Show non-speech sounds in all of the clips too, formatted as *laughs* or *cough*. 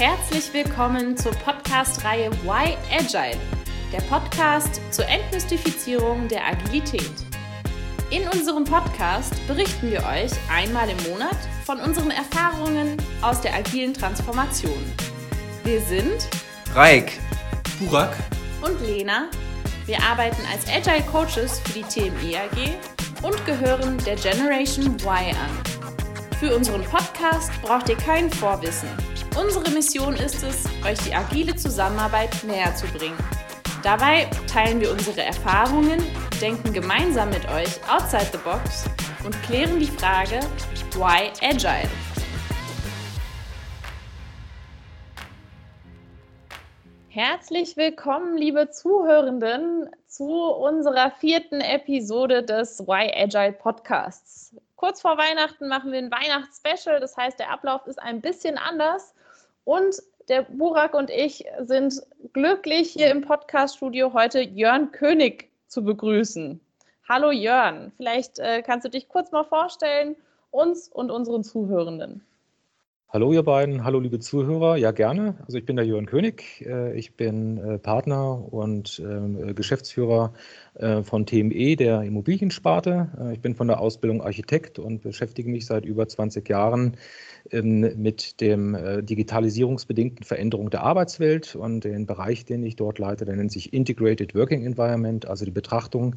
Herzlich willkommen zur Podcast-Reihe Why Agile, der Podcast zur Entmystifizierung der Agilität. In unserem Podcast berichten wir euch einmal im Monat von unseren Erfahrungen aus der agilen Transformation. Wir sind Raik, Burak und Lena. Wir arbeiten als Agile Coaches für die TME AG und gehören der Generation Y an. Für unseren Podcast braucht ihr kein Vorwissen. Unsere Mission ist es, euch die agile Zusammenarbeit näher zu bringen. Dabei teilen wir unsere Erfahrungen, denken gemeinsam mit euch outside the box und klären die Frage, why agile? Herzlich willkommen, liebe Zuhörenden, zu unserer vierten Episode des Why Agile Podcasts. Kurz vor Weihnachten machen wir ein Weihnachtsspecial, das heißt, der Ablauf ist ein bisschen anders. Und der Burak und ich sind glücklich, hier im Podcaststudio heute Jörn König zu begrüßen. Hallo Jörn, vielleicht äh, kannst du dich kurz mal vorstellen, uns und unseren Zuhörenden. Hallo ihr beiden, hallo liebe Zuhörer, ja gerne. Also ich bin der Jörn König, äh, ich bin äh, Partner und ähm, Geschäftsführer äh, von TME, der Immobiliensparte. Ich bin von der Ausbildung Architekt und beschäftige mich seit über 20 Jahren ähm, mit dem digitalisierungsbedingten Veränderung der Arbeitswelt und den Bereich, den ich dort leite, der nennt sich Integrated Working Environment, also die Betrachtung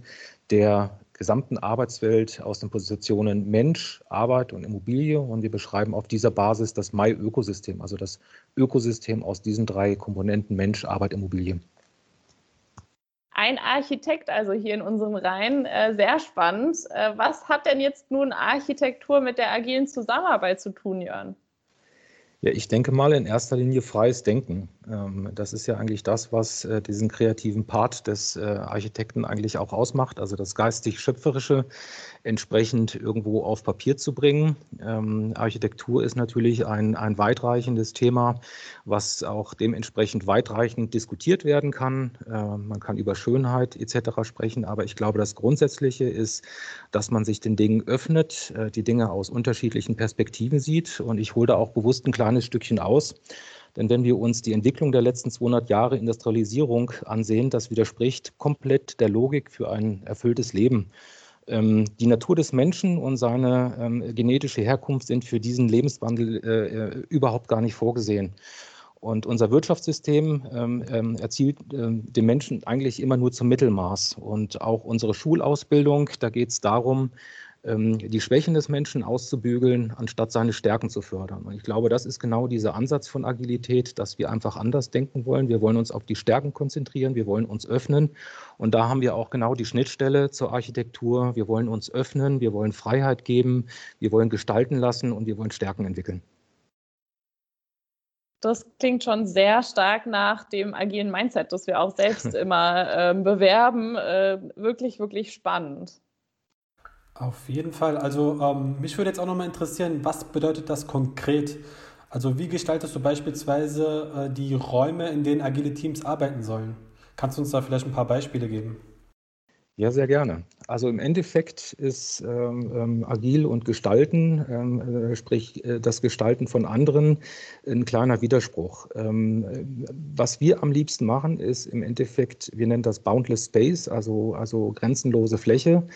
der gesamten Arbeitswelt aus den Positionen Mensch, Arbeit und Immobilie. Und wir beschreiben auf dieser Basis das My-Ökosystem, also das Ökosystem aus diesen drei Komponenten Mensch, Arbeit, Immobilie. Ein Architekt also hier in unseren Reihen, äh, sehr spannend. Äh, was hat denn jetzt nun Architektur mit der agilen Zusammenarbeit zu tun, Jörn? Ja, ich denke mal in erster Linie freies Denken. Ähm, das ist ja eigentlich das, was äh, diesen kreativen Part des äh, Architekten eigentlich auch ausmacht, also das geistig-schöpferische entsprechend irgendwo auf Papier zu bringen. Ähm, Architektur ist natürlich ein, ein weitreichendes Thema, was auch dementsprechend weitreichend diskutiert werden kann. Äh, man kann über Schönheit etc. sprechen, aber ich glaube, das Grundsätzliche ist, dass man sich den Dingen öffnet, die Dinge aus unterschiedlichen Perspektiven sieht. Und ich hole da auch bewusst ein kleines Stückchen aus. Denn wenn wir uns die Entwicklung der letzten 200 Jahre Industrialisierung ansehen, das widerspricht komplett der Logik für ein erfülltes Leben. Ähm, die Natur des Menschen und seine ähm, genetische Herkunft sind für diesen Lebenswandel äh, äh überhaupt gar nicht vorgesehen. Und unser Wirtschaftssystem ähm, ähm erzielt ähm, den Menschen eigentlich immer nur zum Mittelmaß. Und auch unsere Schulausbildung, da geht es darum, die Schwächen des Menschen auszubügeln, anstatt seine Stärken zu fördern. Und ich glaube, das ist genau dieser Ansatz von Agilität, dass wir einfach anders denken wollen. Wir wollen uns auf die Stärken konzentrieren, wir wollen uns öffnen. Und da haben wir auch genau die Schnittstelle zur Architektur. Wir wollen uns öffnen, wir wollen Freiheit geben, wir wollen gestalten lassen und wir wollen Stärken entwickeln. Das klingt schon sehr stark nach dem agilen Mindset, das wir auch selbst *laughs* immer äh, bewerben. Äh, wirklich, wirklich spannend. Auf jeden Fall. Also ähm, mich würde jetzt auch nochmal interessieren, was bedeutet das konkret? Also wie gestaltest du beispielsweise äh, die Räume, in denen agile Teams arbeiten sollen? Kannst du uns da vielleicht ein paar Beispiele geben? Ja, sehr gerne. Also im Endeffekt ist ähm, ähm agil und Gestalten, ähm, äh, sprich äh, das Gestalten von anderen, ein kleiner Widerspruch. Ähm, was wir am liebsten machen, ist im Endeffekt, wir nennen das Boundless Space, also, also grenzenlose Fläche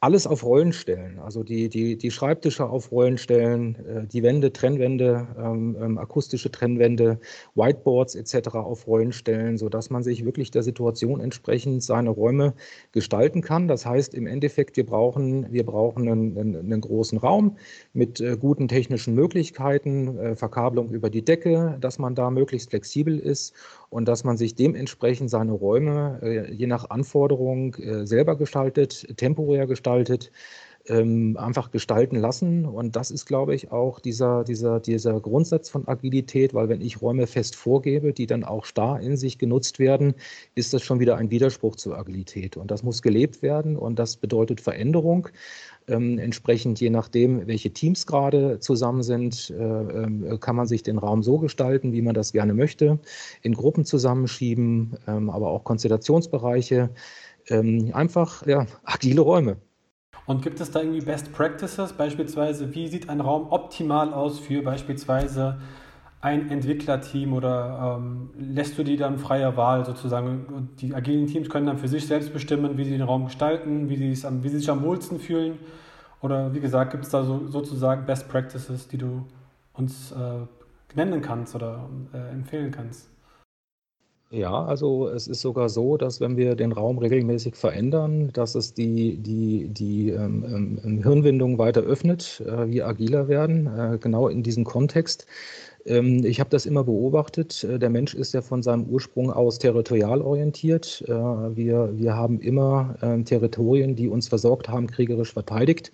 alles auf Rollen stellen. Also die, die, die Schreibtische auf Rollen stellen, äh, die Wände, Trennwände, ähm, ähm, akustische Trennwände, Whiteboards etc. auf Rollen stellen, sodass man sich wirklich der Situation entsprechend seine Räume gestalten kann. Das heißt im Endeffekt, wir brauchen, wir brauchen einen, einen, großen Raum mit äh, guten technischen Möglichkeiten, äh, Verkabelung über die Decke, dass man da möglichst flexibel ist und dass man sich dementsprechend seine Räume äh, je nach Anforderung äh, selber gestaltet, temporär gestaltet, ähm, einfach gestalten lassen. Und das ist, glaube ich, auch dieser, dieser, dieser Grundsatz von Agilität, weil wenn ich Räume fest vorgebe, die dann auch starr in sich genutzt werden, ist das schon wieder ein Widerspruch zur Agilität. Und das muss gelebt werden und das bedeutet Veränderung. Ähm, entsprechend, je nachdem, welche Teams gerade zusammen sind, äh, äh, kann man sich den Raum so gestalten, wie man das gerne möchte, in Gruppen zusammenschieben, ähm, aber auch Konstellationsbereiche. Ähm, einfach ja, agile Räume. Und gibt es da irgendwie Best Practices? Beispielsweise, wie sieht ein Raum optimal aus für beispielsweise ein Entwicklerteam oder ähm, lässt du die dann freie Wahl sozusagen? Und die agilen Teams können dann für sich selbst bestimmen, wie sie den Raum gestalten, wie sie, am, wie sie sich am wohlsten fühlen. Oder wie gesagt, gibt es da so, sozusagen Best Practices, die du uns äh, nennen kannst oder äh, empfehlen kannst? Ja, also es ist sogar so, dass wenn wir den Raum regelmäßig verändern, dass es die, die, die ähm, ähm, Hirnwindung weiter öffnet, äh, wir agiler werden, äh, genau in diesem Kontext. Ähm, ich habe das immer beobachtet. Äh, der Mensch ist ja von seinem Ursprung aus territorial orientiert. Äh, wir, wir haben immer ähm, Territorien, die uns versorgt haben, kriegerisch verteidigt.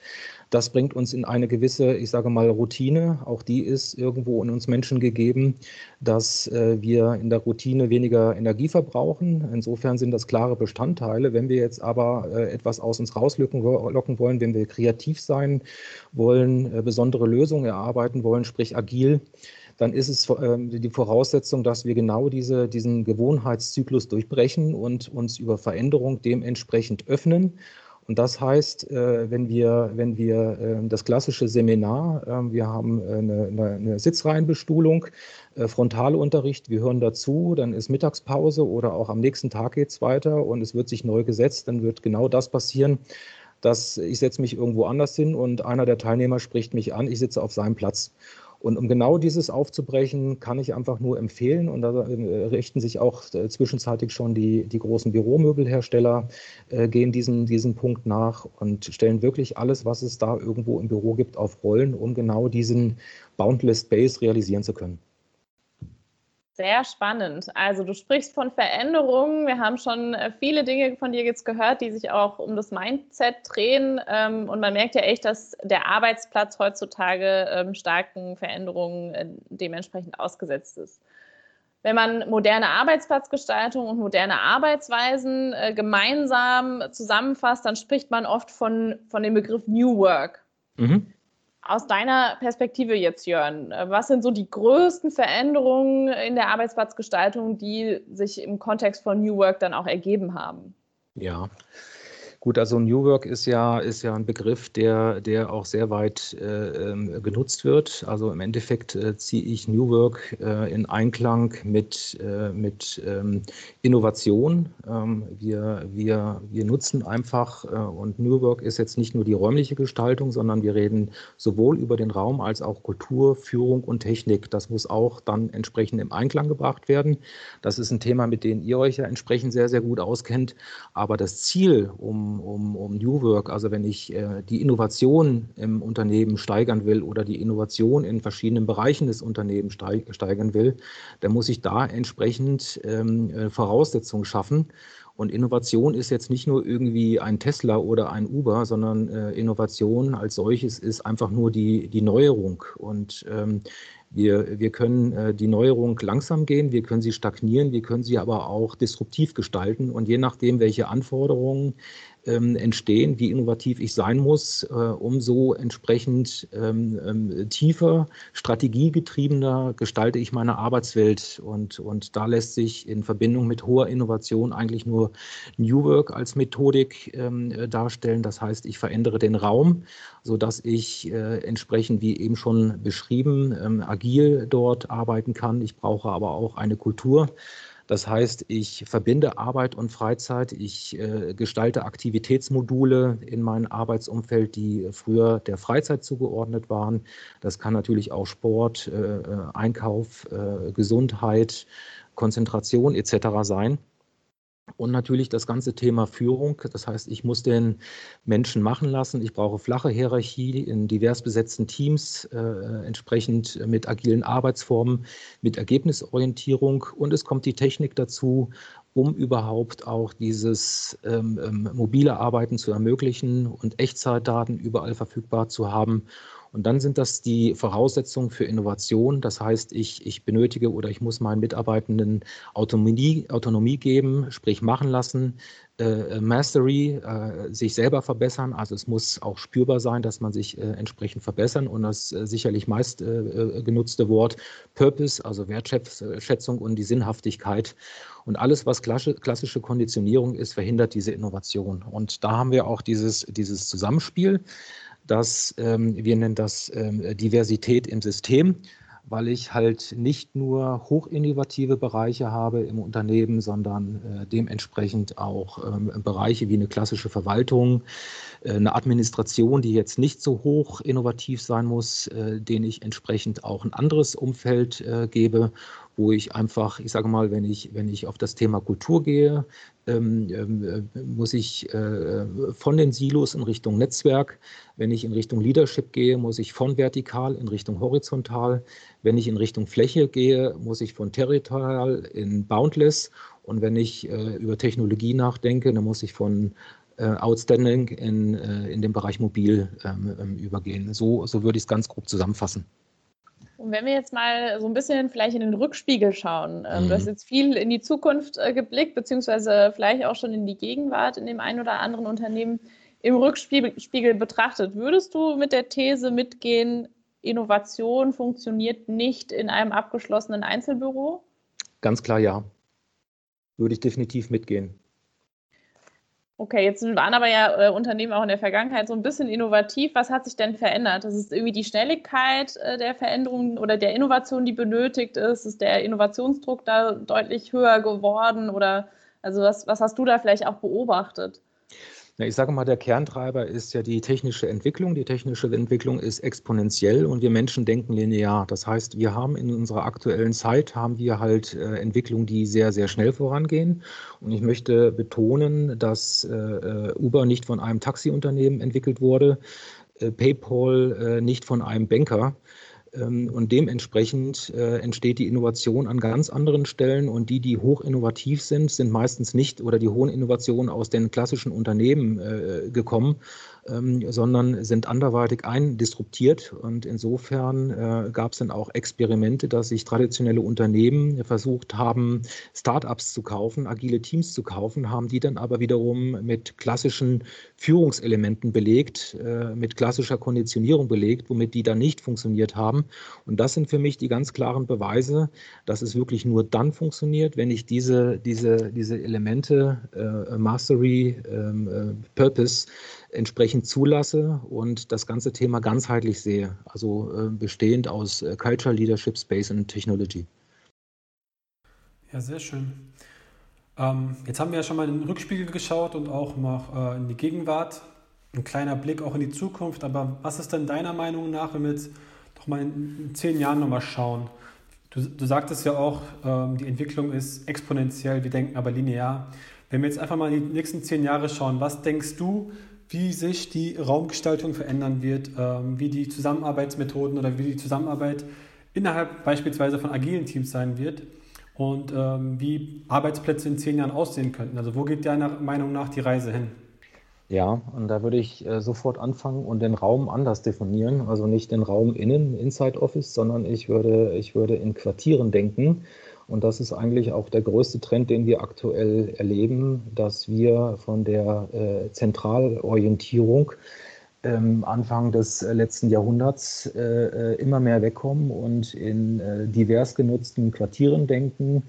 Das bringt uns in eine gewisse, ich sage mal, Routine. Auch die ist irgendwo in uns Menschen gegeben, dass äh, wir in der Routine weniger Energie verbrauchen. Insofern sind das klare Bestandteile. Wenn wir jetzt aber etwas aus uns rauslocken wollen, wenn wir kreativ sein wollen, besondere Lösungen erarbeiten wollen, sprich agil, dann ist es ähm, die Voraussetzung, dass wir genau diese, diesen Gewohnheitszyklus durchbrechen und uns über Veränderung dementsprechend öffnen. Und das heißt, äh, wenn wir, wenn wir ähm, das klassische Seminar, ähm, wir haben eine, eine Sitzreihenbestuhlung, äh, Frontalunterricht, wir hören dazu, dann ist Mittagspause oder auch am nächsten Tag geht es weiter und es wird sich neu gesetzt, dann wird genau das passieren, dass ich setze mich irgendwo anders hin und einer der Teilnehmer spricht mich an, ich sitze auf seinem Platz. Und um genau dieses aufzubrechen, kann ich einfach nur empfehlen, und da äh, richten sich auch äh, zwischenzeitlich schon die, die großen Büromöbelhersteller, äh, gehen diesen, diesen Punkt nach und stellen wirklich alles, was es da irgendwo im Büro gibt, auf Rollen, um genau diesen Boundless Space realisieren zu können. Sehr spannend. Also du sprichst von Veränderungen. Wir haben schon äh, viele Dinge von dir jetzt gehört, die sich auch um das Mindset drehen. Ähm, und man merkt ja echt, dass der Arbeitsplatz heutzutage ähm, starken Veränderungen äh, dementsprechend ausgesetzt ist. Wenn man moderne Arbeitsplatzgestaltung und moderne Arbeitsweisen äh, gemeinsam zusammenfasst, dann spricht man oft von, von dem Begriff New Work. Mhm. Aus deiner Perspektive jetzt, Jörn, was sind so die größten Veränderungen in der Arbeitsplatzgestaltung, die sich im Kontext von New Work dann auch ergeben haben? Ja, Gut, also New Work ist ja, ist ja ein Begriff, der, der auch sehr weit äh, ähm, genutzt wird. Also im Endeffekt äh, ziehe ich New Work äh, in Einklang mit, äh, mit ähm, Innovation. Ähm, wir, wir, wir nutzen einfach, äh, und New Work ist jetzt nicht nur die räumliche Gestaltung, sondern wir reden sowohl über den Raum als auch Kultur, Führung und Technik. Das muss auch dann entsprechend im Einklang gebracht werden. Das ist ein Thema, mit dem ihr euch ja entsprechend sehr, sehr gut auskennt. Aber das Ziel, um um, um, New Work, also wenn ich äh, die Innovation im Unternehmen steigern will oder die Innovation in verschiedenen Bereichen des Unternehmens steigern will, dann muss ich da entsprechend ähm, äh, Voraussetzungen schaffen. Und Innovation ist jetzt nicht nur irgendwie ein Tesla oder ein Uber, sondern äh, Innovation als solches ist einfach nur die, die Neuerung. Und ähm, wir, wir können äh, die Neuerung langsam gehen, wir können sie stagnieren, wir können sie aber auch disruptiv gestalten. Und je nachdem, welche Anforderungen ähm, entstehen, wie innovativ ich sein muss, äh, umso entsprechend ähm, ähm, tiefer, strategiegetriebener gestalte ich meine Arbeitswelt. Und, und da lässt sich in Verbindung mit hoher Innovation eigentlich nur New Work als Methodik ähm, äh, darstellen. Das heißt, ich verändere den Raum, sodass ich äh, entsprechend, wie eben schon beschrieben, ähm, agil dort arbeiten kann. Ich brauche aber auch eine Kultur, das heißt, ich verbinde Arbeit und Freizeit, ich äh, gestalte Aktivitätsmodule in meinem Arbeitsumfeld, die früher der Freizeit zugeordnet waren. Das kann natürlich auch Sport, äh, äh Einkauf, äh, Gesundheit, Konzentration etc. sein. Und natürlich das ganze Thema Führung. Das heißt, ich muss den Menschen machen lassen. Ich brauche flache Hierarchie in divers besetzten Teams, äh, entsprechend mit agilen Arbeitsformen, mit Ergebnisorientierung. Und es kommt die Technik dazu, um überhaupt auch dieses ähm, ähm mobile Arbeiten zu ermöglichen und Echtzeitdaten überall verfügbar zu haben und dann sind das die Voraussetzungen für Innovation. Das heißt, ich, ich benötige oder ich muss meinen Mitarbeitenden Autonomie, Autonomie geben, sprich machen lassen, äh, Mastery, äh, sich selber verbessern. Also es muss auch spürbar sein, dass man sich äh, entsprechend verbessern und das äh, sicherlich meist äh, äh, genutzte Wort Purpose, also Wertschätzung und die Sinnhaftigkeit. Und alles, was klassische Konditionierung ist, verhindert diese Innovation. Und da haben wir auch dieses, dieses Zusammenspiel dass ähm, wir nennen das ähm, Diversität im System. weil ich halt nicht nur hochinnovative Bereiche habe im Unternehmen, sondern äh, dementsprechend auch ähm, Bereiche wie eine klassische Verwaltung, äh, eine Administration, die jetzt nicht so hoch innovativ sein muss, äh, denen ich entsprechend auch ein anderes Umfeld äh, gebe wo ich einfach, ich sage mal, wenn ich, wenn ich auf das Thema Kultur gehe, ähm, ähm, muss ich äh, von den Silos in Richtung Netzwerk, wenn ich in Richtung Leadership gehe, muss ich von vertikal in Richtung horizontal, wenn ich in Richtung Fläche gehe, muss ich von territorial in boundless und wenn ich äh, über Technologie nachdenke, dann muss ich von äh, outstanding in, äh, in den Bereich mobil ähm, ähm übergehen. So, so würde ich es ganz grob zusammenfassen. Und wenn wir jetzt mal so ein bisschen vielleicht in den Rückspiegel schauen, ähm, mhm. du hast jetzt viel in die Zukunft äh, geblickt, beziehungsweise vielleicht auch schon in die Gegenwart in dem einen oder anderen Unternehmen im Rückspiegel betrachtet. Würdest du mit der These mitgehen, Innovation funktioniert nicht in einem abgeschlossenen Einzelbüro? Ganz klar ja. Würde ich definitiv mitgehen. Okay, jetzt waren aber ja äh, Unternehmen auch in der Vergangenheit so ein bisschen innovativ. Was hat sich denn verändert? Das ist irgendwie die Schnelligkeit äh, der Veränderungen oder der Innovation, die benötigt ist. Ist der Innovationsdruck da deutlich höher geworden? Oder also was, was hast du da vielleicht auch beobachtet? Ich sage mal, der Kerntreiber ist ja die technische Entwicklung. Die technische Entwicklung ist exponentiell und wir Menschen denken linear. Das heißt, wir haben in unserer aktuellen Zeit haben wir halt äh, Entwicklungen, die sehr, sehr schnell vorangehen. Und ich möchte betonen, dass äh, äh Uber nicht von einem Taxiunternehmen entwickelt wurde, äh, PayPal äh, nicht von einem Banker. Ähm, und dementsprechend äh, entsteht die Innovation an ganz anderen Stellen. Und die, die hoch innovativ sind, sind meistens nicht oder die hohen Innovationen aus den klassischen Unternehmen äh, gekommen, sondern sind anderweitig eindisruptiert. Und insofern äh, gab es dann auch Experimente, dass sich traditionelle Unternehmen versucht haben, Startups zu kaufen, agile Teams zu kaufen, haben die dann aber wiederum mit klassischen Führungselementen belegt, äh, mit klassischer Konditionierung belegt, womit die dann nicht funktioniert haben. Und das sind für mich die ganz klaren Beweise, dass es wirklich nur dann funktioniert, wenn ich diese, diese, diese Elemente, äh, Mastery, ähm, äh, Purpose, entsprechend zulasse und das ganze Thema ganzheitlich sehe, also äh, bestehend aus äh, Culture, Leadership, Space und Technology. Ja, sehr schön. Ähm, jetzt haben wir ja schon mal in den Rückspiegel geschaut und auch noch äh, in die Gegenwart. Ein kleiner Blick auch in die Zukunft. Aber was ist denn deiner Meinung nach, wenn wir jetzt doch mal in, in zehn Jahren nochmal schauen? Du, du sagtest ja auch, ähm, die Entwicklung ist exponentiell, wir denken aber linear. Wenn wir jetzt einfach mal in die nächsten zehn Jahre schauen, was denkst du, wie sich die Raumgestaltung verändern wird, ähm, wie die Zusammenarbeitsmethoden oder wie die Zusammenarbeit innerhalb beispielsweise von agilen Teams sein wird und ähm, wie Arbeitsplätze in zehn Jahren aussehen könnten. Also wo geht deiner Meinung nach die Reise hin? Ja, und da würde ich äh, sofort anfangen und den Raum anders definieren. Also nicht den Raum innen, Inside Office, sondern ich würde, ich würde in Quartieren denken und das ist eigentlich auch der größte Trend, den wir aktuell erleben, dass wir von der äh, Zentralorientierung ähm, Anfang des letzten Jahrhunderts äh, äh, immer mehr wegkommen und in äh, divers genutzten Quartieren denken,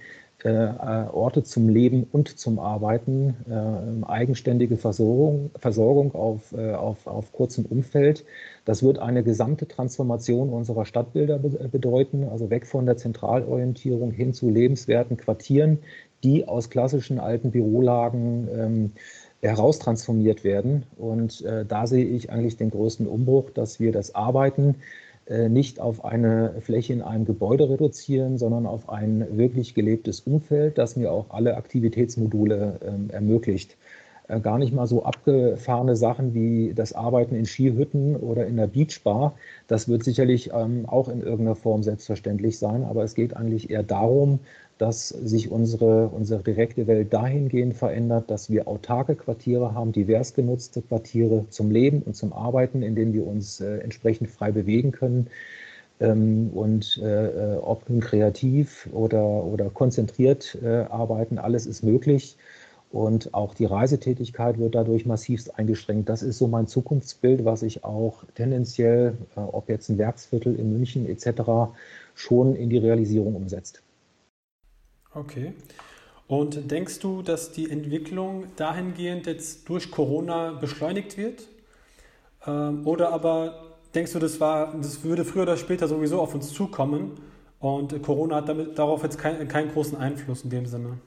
Orte zum Leben und zum Arbeiten, äh, eigenständige Versorgung, Versorgung auf, auf, auf kurzem Umfeld das wird eine gesamte Transformation unserer Stadtbilder bedeuten, also weg von der Zentralorientierung hin zu lebenswerten Quartieren, die aus klassischen alten Bürolagen ähm, heraustransformiert werden. Und äh, da sehe ich eigentlich den größten Umbruch, dass wir das Arbeiten äh, nicht auf eine Fläche in einem Gebäude reduzieren, sondern auf ein wirklich gelebtes Umfeld, das mir auch alle Aktivitätsmodule äh, ermöglicht. Äh, gar nicht mal so abgefahrene Sachen wie das Arbeiten in Skihütten oder in der Beachbar. Das wird sicherlich ähm, auch in irgendeiner Form selbstverständlich sein, aber es geht eigentlich eher darum, dass sich unsere, unsere direkte Welt dahingehend verändert, dass wir autarke Quartiere haben, divers genutzte Quartiere zum Leben und zum Arbeiten, in denen wir uns äh, entsprechend frei bewegen können. Ähm, und äh, äh ob nun kreativ oder, oder konzentriert äh, arbeiten, alles ist möglich. Und auch die Reisetätigkeit wird dadurch massivst eingeschränkt. Das ist so mein Zukunftsbild, was sich auch tendenziell, äh, ob jetzt ein Werksviertel in München etc., schon in die Realisierung umsetzt. Okay. Und denkst du, dass die Entwicklung dahingehend jetzt durch Corona beschleunigt wird? Ähm, oder aber denkst du, das, war, das würde früher oder später sowieso auf uns zukommen und Corona hat damit, darauf jetzt kein, keinen großen Einfluss in dem Sinne?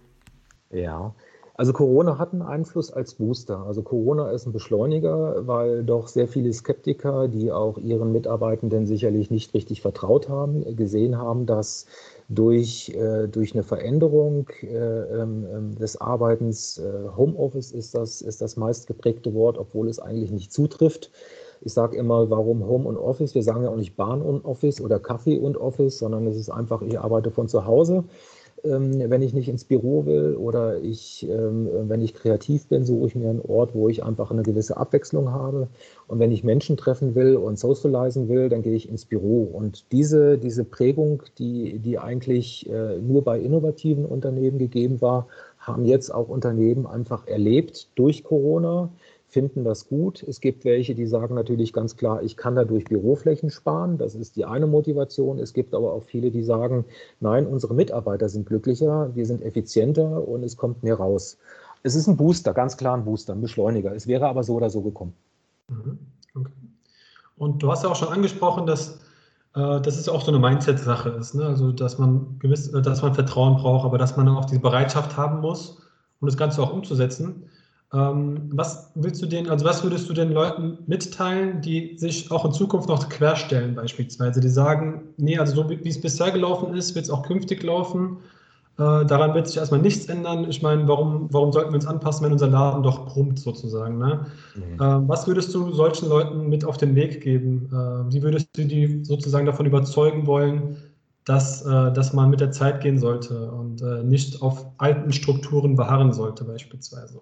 Ja, also Corona hat einen Einfluss als Booster. Also Corona ist ein Beschleuniger, weil doch sehr viele Skeptiker, die auch ihren Mitarbeitenden sicherlich nicht richtig vertraut haben, gesehen haben, dass durch, äh, durch eine Veränderung äh, äh, des Arbeitens, äh, Homeoffice ist das, ist das meistgeprägte Wort, obwohl es eigentlich nicht zutrifft. Ich sage immer, warum Home und Office? Wir sagen ja auch nicht Bahn und Office oder Kaffee und Office, sondern es ist einfach, ich arbeite von zu Hause ähm, wenn ich nicht ins Büro will oder ich, ähm, wenn ich kreativ bin, suche ich mir einen Ort, wo ich einfach eine gewisse Abwechslung habe. Und wenn ich Menschen treffen will und socialisen will, dann gehe ich ins Büro. Und diese, diese Prägung, die, die eigentlich äh, nur bei innovativen Unternehmen gegeben war, haben jetzt auch Unternehmen einfach erlebt durch Corona finden das gut. Es gibt welche, die sagen natürlich ganz klar, ich kann dadurch Büroflächen sparen. Das ist die eine Motivation. Es gibt aber auch viele, die sagen, nein, unsere Mitarbeiter sind glücklicher, wir sind effizienter und es kommt mehr raus. Es ist ein Booster, ganz klar ein Booster, ein Beschleuniger. Es wäre aber so oder so gekommen. Mhm. Okay. Und du hast ja auch schon angesprochen, dass äh, das ist auch so eine Mindset-Sache ist. Ne? Also, dass man gewiss, äh, dass man Vertrauen braucht, aber dass man auch die Bereitschaft haben muss, um das Ganze auch umzusetzen. Ähm, was willst du den, also was würdest du den Leuten mitteilen, die sich auch in Zukunft noch querstellen beispielsweise? Die sagen, nee, also so wie es bisher gelaufen ist, wird es auch künftig laufen. Äh, daran wird sich erstmal nichts ändern. Ich meine, warum, warum sollten wir uns anpassen, wenn unser Laden doch brummt sozusagen? Ne? Mhm. Äh, was würdest du solchen Leuten mit auf den Weg geben? Äh, wie würdest du die sozusagen davon überzeugen wollen, dass, äh, dass man mit der Zeit gehen sollte und äh, nicht auf alten Strukturen beharren sollte beispielsweise?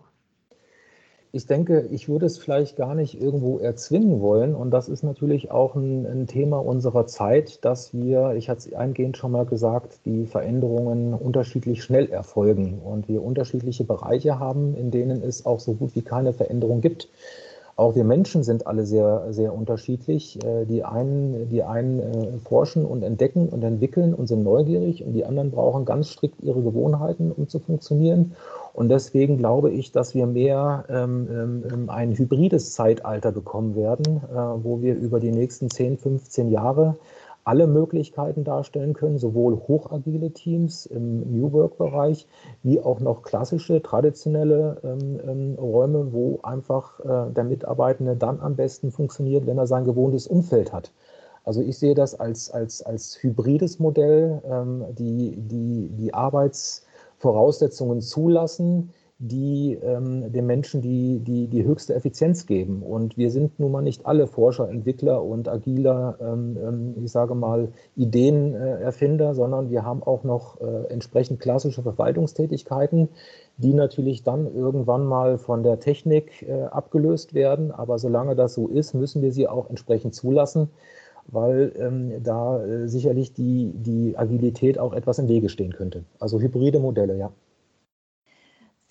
Ich denke, ich würde es vielleicht gar nicht irgendwo erzwingen wollen. Und das ist natürlich auch ein, ein, Thema unserer Zeit, dass wir, ich hatte es eingehend schon mal gesagt, die Veränderungen unterschiedlich schnell erfolgen und wir unterschiedliche Bereiche haben, in denen es auch so gut wie keine Veränderung gibt. Auch wir Menschen sind alle sehr, sehr unterschiedlich. Äh, die einen, die einen äh, forschen und entdecken und entwickeln und sind neugierig und die anderen brauchen ganz strikt ihre Gewohnheiten, um zu funktionieren. Und deswegen glaube ich, dass wir mehr ähm, ähm, ein hybrides Zeitalter bekommen werden, äh, wo wir über die nächsten 10, 15 Jahre alle Möglichkeiten darstellen können, sowohl hochagile Teams im New Work-Bereich wie auch noch klassische, traditionelle ähm, ähm, Räume, wo einfach äh, der Mitarbeitende dann am besten funktioniert, wenn er sein gewohntes Umfeld hat. Also ich sehe das als, als, als hybrides Modell, ähm, die, die, die Arbeits- Voraussetzungen zulassen, die ähm, den Menschen die, die, die höchste Effizienz geben. Und wir sind nun mal nicht alle Forscher, Entwickler und agiler, ähm, ähm ich sage mal, Ideenerfinder, sondern wir haben auch noch äh, entsprechend klassische Verwaltungstätigkeiten, die natürlich dann irgendwann mal von der Technik äh, abgelöst werden. Aber solange das so ist, müssen wir sie auch entsprechend zulassen weil ähm, da äh, sicherlich die, die Agilität auch etwas im Wege stehen könnte. Also hybride Modelle, ja.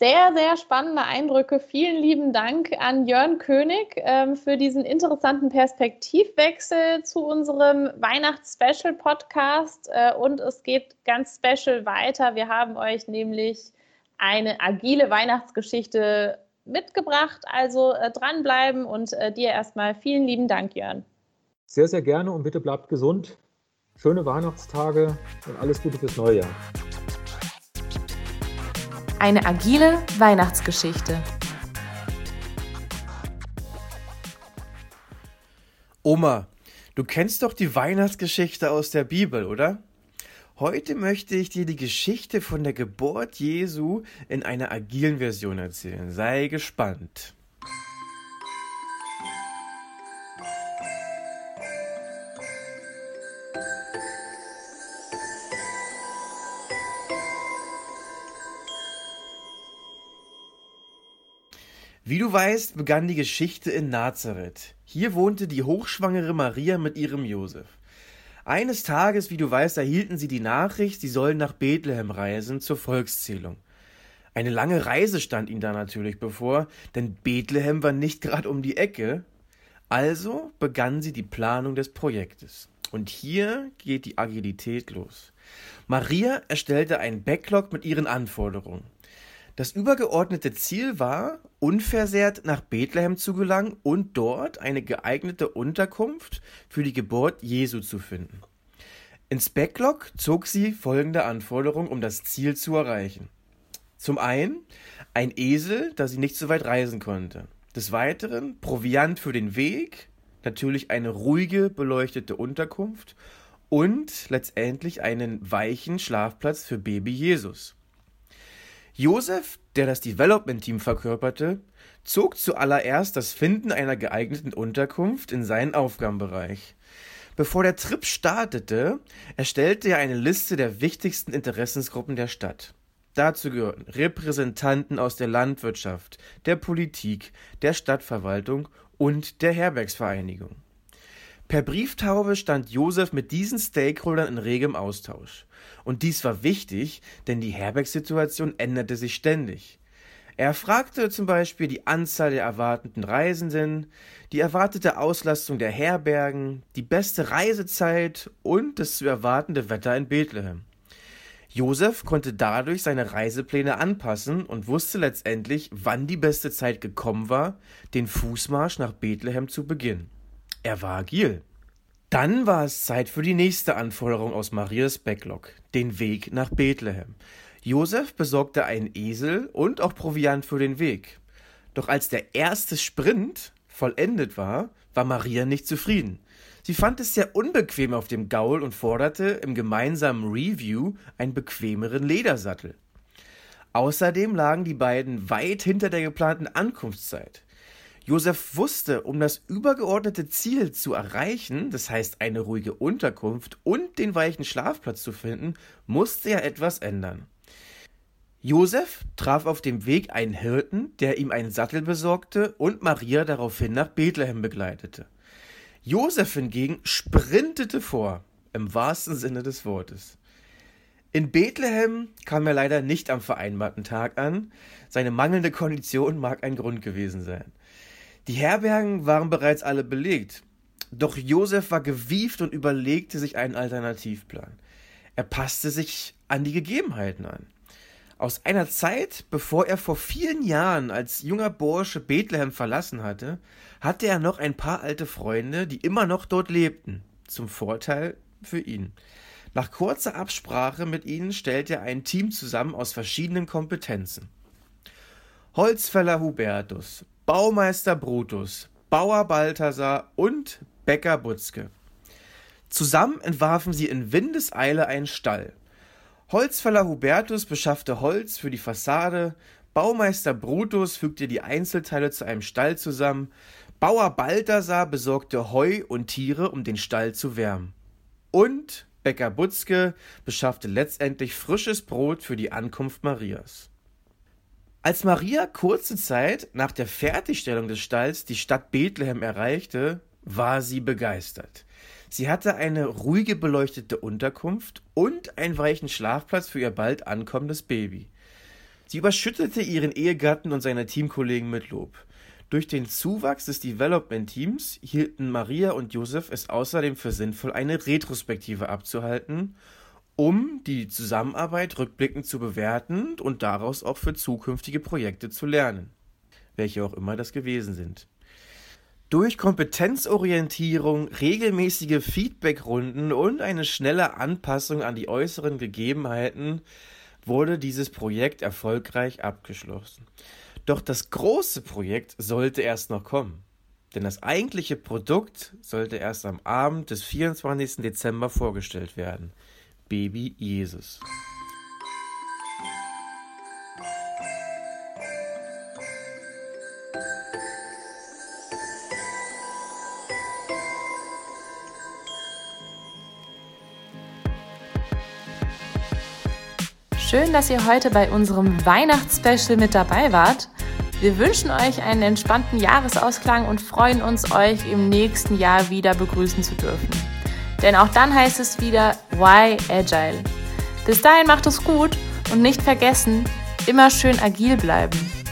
Sehr, sehr spannende Eindrücke. Vielen lieben Dank an Jörn König ähm, für diesen interessanten Perspektivwechsel zu unserem Weihnachts-Special-Podcast. Äh, und es geht ganz special weiter. Wir haben euch nämlich eine agile Weihnachtsgeschichte mitgebracht. Also äh, dranbleiben und äh, dir erstmal vielen lieben Dank, Jörn. Sehr, sehr gerne und bitte bleibt gesund. Schöne Weihnachtstage und alles Gute fürs neue Jahr. Eine agile Weihnachtsgeschichte. Oma, du kennst doch die Weihnachtsgeschichte aus der Bibel, oder? Heute möchte ich dir die Geschichte von der Geburt Jesu in einer agilen Version erzählen. Sei gespannt. Wie du weißt, begann die Geschichte in Nazareth. Hier wohnte die hochschwangere Maria mit ihrem Josef. Eines Tages, wie du weißt, erhielten sie die Nachricht, sie sollen nach Bethlehem reisen zur Volkszählung. Eine lange Reise stand ihnen da natürlich bevor, denn Bethlehem war nicht gerade um die Ecke. Also begannen sie die Planung des Projektes. Und hier geht die Agilität los. Maria erstellte einen Backlog mit ihren Anforderungen. Das übergeordnete Ziel war, unversehrt nach Bethlehem zu gelangen und dort eine geeignete Unterkunft für die Geburt Jesu zu finden. Ins Backlog zog sie folgende Anforderungen, um das Ziel zu erreichen. Zum einen ein Esel, da sie nicht so weit reisen konnte. Des Weiteren Proviant für den Weg, natürlich eine ruhige, beleuchtete Unterkunft und letztendlich einen weichen Schlafplatz für Baby Jesus. Josef, der das Development-Team verkörperte, zog zuallererst das Finden einer geeigneten Unterkunft in seinen Aufgabenbereich. Bevor der Trip startete, erstellte er eine Liste der wichtigsten Interessensgruppen der Stadt. Dazu gehörten Repräsentanten aus der Landwirtschaft, der Politik, der Stadtverwaltung und der Herbergsvereinigung. Per Brieftaube stand Josef mit diesen Stakeholdern in regem Austausch. Und dies war wichtig, denn die Herbergssituation änderte sich ständig. Er fragte zum Beispiel die Anzahl der erwarteten Reisenden, die erwartete Auslastung der Herbergen, die beste Reisezeit und das zu erwartende Wetter in Bethlehem. Josef konnte dadurch seine Reisepläne anpassen und wusste letztendlich, wann die beste Zeit gekommen war, den Fußmarsch nach Bethlehem zu beginnen. Er war agil. Dann war es Zeit für die nächste Anforderung aus Marias Backlog, den Weg nach Bethlehem. Josef besorgte einen Esel und auch Proviant für den Weg. Doch als der erste Sprint vollendet war, war Maria nicht zufrieden. Sie fand es sehr unbequem auf dem Gaul und forderte im gemeinsamen Review einen bequemeren Ledersattel. Außerdem lagen die beiden weit hinter der geplanten Ankunftszeit. Josef wusste, um das übergeordnete Ziel zu erreichen, das heißt eine ruhige Unterkunft und den weichen Schlafplatz zu finden, musste er etwas ändern. Josef traf auf dem Weg einen Hirten, der ihm einen Sattel besorgte und Maria daraufhin nach Bethlehem begleitete. Josef hingegen sprintete vor, im wahrsten Sinne des Wortes. In Bethlehem kam er leider nicht am vereinbarten Tag an. Seine mangelnde Kondition mag ein Grund gewesen sein. Die Herbergen waren bereits alle belegt. Doch Josef war gewieft und überlegte sich einen Alternativplan. Er passte sich an die Gegebenheiten an. Aus einer Zeit, bevor er vor vielen Jahren als junger Bursche Bethlehem verlassen hatte, hatte er noch ein paar alte Freunde, die immer noch dort lebten, zum Vorteil für ihn. Nach kurzer Absprache mit ihnen stellte er ein Team zusammen aus verschiedenen Kompetenzen. Holzfäller Hubertus, Baumeister Brutus, Bauer Balthasar und Bäcker Butzke. Zusammen entwarfen sie in Windeseile einen Stall. Holzfäller Hubertus beschaffte Holz für die Fassade, Baumeister Brutus fügte die Einzelteile zu einem Stall zusammen, Bauer Balthasar besorgte Heu und Tiere, um den Stall zu wärmen. Und Bäcker Butzke beschaffte letztendlich frisches Brot für die Ankunft Marias. Als Maria kurze Zeit nach der Fertigstellung des Stalls die Stadt Bethlehem erreichte, war sie begeistert. Sie hatte eine ruhige beleuchtete Unterkunft und einen weichen Schlafplatz für ihr bald ankommendes Baby. Sie überschüttete ihren Ehegatten und seine Teamkollegen mit Lob. Durch den Zuwachs des Development-Teams hielten Maria und Josef es außerdem für sinnvoll, eine Retrospektive abzuhalten um die Zusammenarbeit rückblickend zu bewerten und daraus auch für zukünftige Projekte zu lernen, welche auch immer das gewesen sind. Durch Kompetenzorientierung, regelmäßige Feedbackrunden und eine schnelle Anpassung an die äußeren Gegebenheiten wurde dieses Projekt erfolgreich abgeschlossen. Doch das große Projekt sollte erst noch kommen. Denn das eigentliche Produkt sollte erst am Abend des 24. Dezember vorgestellt werden. Baby Jesus. Schön, dass ihr heute bei unserem Weihnachtsspecial mit dabei wart. Wir wünschen euch einen entspannten Jahresausklang und freuen uns, euch im nächsten Jahr wieder begrüßen zu dürfen. Denn auch dann heißt es wieder Why Agile. Bis dahin macht es gut und nicht vergessen, immer schön agil bleiben.